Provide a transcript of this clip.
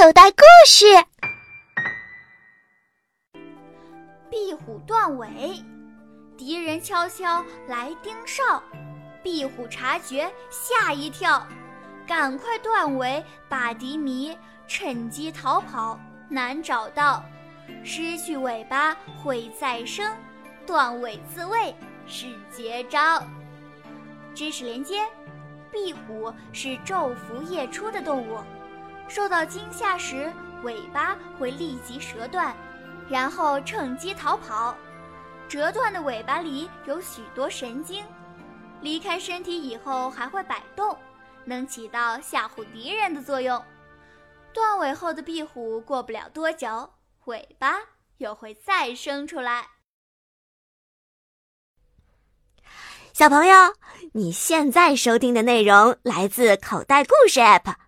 口袋故事：壁虎断尾，敌人悄悄来盯梢，壁虎察觉吓一跳，赶快断尾把敌迷，趁机逃跑难找到，失去尾巴会再生，断尾自卫是绝招。知识连接：壁虎是昼伏夜出的动物。受到惊吓时，尾巴会立即折断，然后趁机逃跑。折断的尾巴里有许多神经，离开身体以后还会摆动，能起到吓唬敌人的作用。断尾后的壁虎过不了多久，尾巴又会再生出来。小朋友，你现在收听的内容来自口袋故事 App。